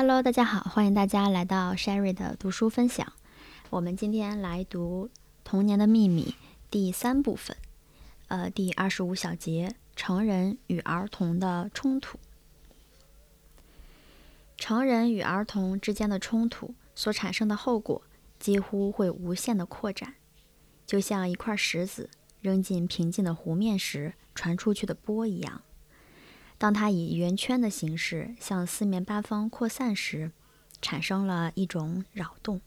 Hello，大家好，欢迎大家来到 Sherry 的读书分享。我们今天来读《童年的秘密》第三部分，呃，第二十五小节：成人与儿童的冲突。成人与儿童之间的冲突所产生的后果，几乎会无限的扩展，就像一块石子扔进平静的湖面时传出去的波一样。当它以圆圈的形式向四面八方扩散时，产生了一种扰动。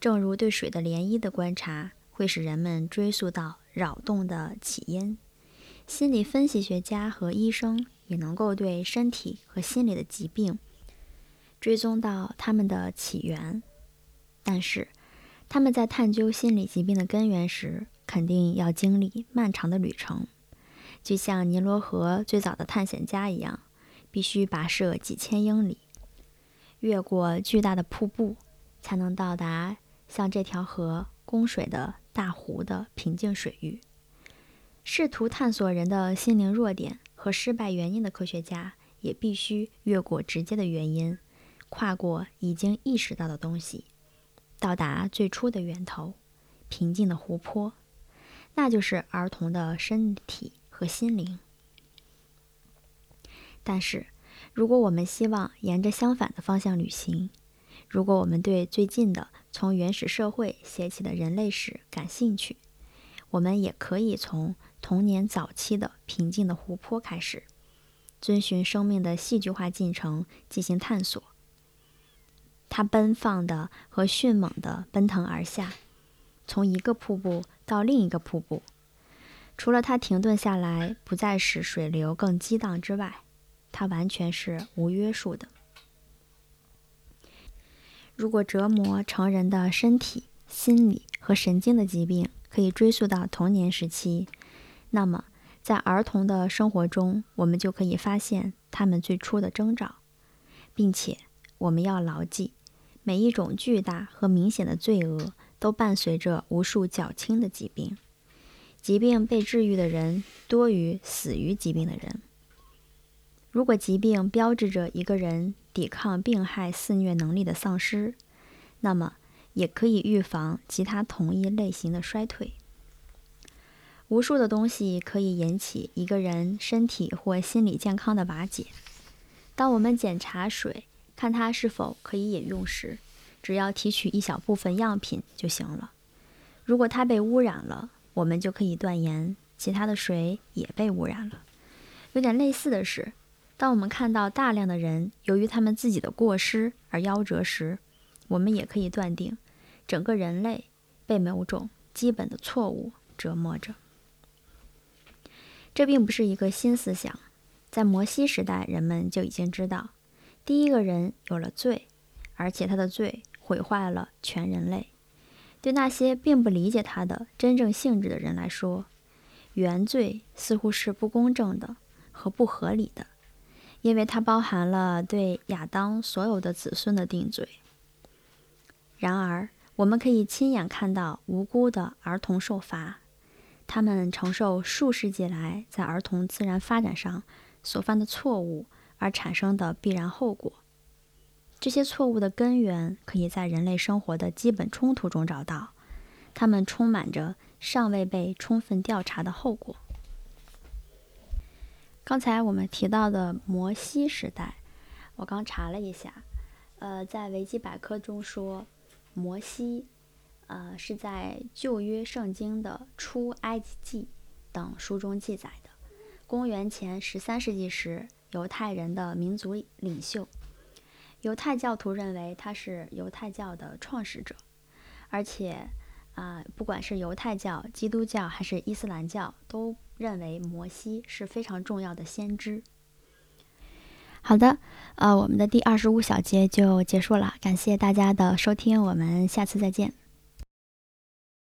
正如对水的涟漪的观察会使人们追溯到扰动的起因，心理分析学家和医生也能够对身体和心理的疾病追踪到它们的起源。但是，他们在探究心理疾病的根源时，肯定要经历漫长的旅程。就像尼罗河最早的探险家一样，必须跋涉几千英里，越过巨大的瀑布，才能到达像这条河供水的大湖的平静水域。试图探索人的心灵弱点和失败原因的科学家，也必须越过直接的原因，跨过已经意识到的东西，到达最初的源头——平静的湖泊，那就是儿童的身体。和心灵。但是，如果我们希望沿着相反的方向旅行，如果我们对最近的从原始社会写起的人类史感兴趣，我们也可以从童年早期的平静的湖泊开始，遵循生命的戏剧化进程进行探索。它奔放的和迅猛地奔腾而下，从一个瀑布到另一个瀑布。除了它停顿下来，不再使水流更激荡之外，它完全是无约束的。如果折磨成人的身体、心理和神经的疾病可以追溯到童年时期，那么在儿童的生活中，我们就可以发现他们最初的征兆，并且我们要牢记，每一种巨大和明显的罪恶都伴随着无数较轻的疾病。疾病被治愈的人多于死于疾病的人。如果疾病标志着一个人抵抗病害肆虐能力的丧失，那么也可以预防其他同一类型的衰退。无数的东西可以引起一个人身体或心理健康的瓦解。当我们检查水，看它是否可以饮用时，只要提取一小部分样品就行了。如果它被污染了，我们就可以断言，其他的水也被污染了。有点类似的是，当我们看到大量的人由于他们自己的过失而夭折时，我们也可以断定，整个人类被某种基本的错误折磨着。这并不是一个新思想，在摩西时代，人们就已经知道，第一个人有了罪，而且他的罪毁坏了全人类。对那些并不理解它的真正性质的人来说，原罪似乎是不公正的和不合理的，因为它包含了对亚当所有的子孙的定罪。然而，我们可以亲眼看到无辜的儿童受罚，他们承受数世纪来在儿童自然发展上所犯的错误而产生的必然后果。这些错误的根源可以在人类生活的基本冲突中找到，它们充满着尚未被充分调查的后果。刚才我们提到的摩西时代，我刚查了一下，呃，在维基百科中说，摩西，呃，是在旧约圣经的出埃及记等书中记载的，公元前十三世纪时犹太人的民族领袖。犹太教徒认为他是犹太教的创始者，而且，啊，不管是犹太教、基督教还是伊斯兰教，都认为摩西是非常重要的先知。好的，呃，我们的第二十五小节就结束了，感谢大家的收听，我们下次再见。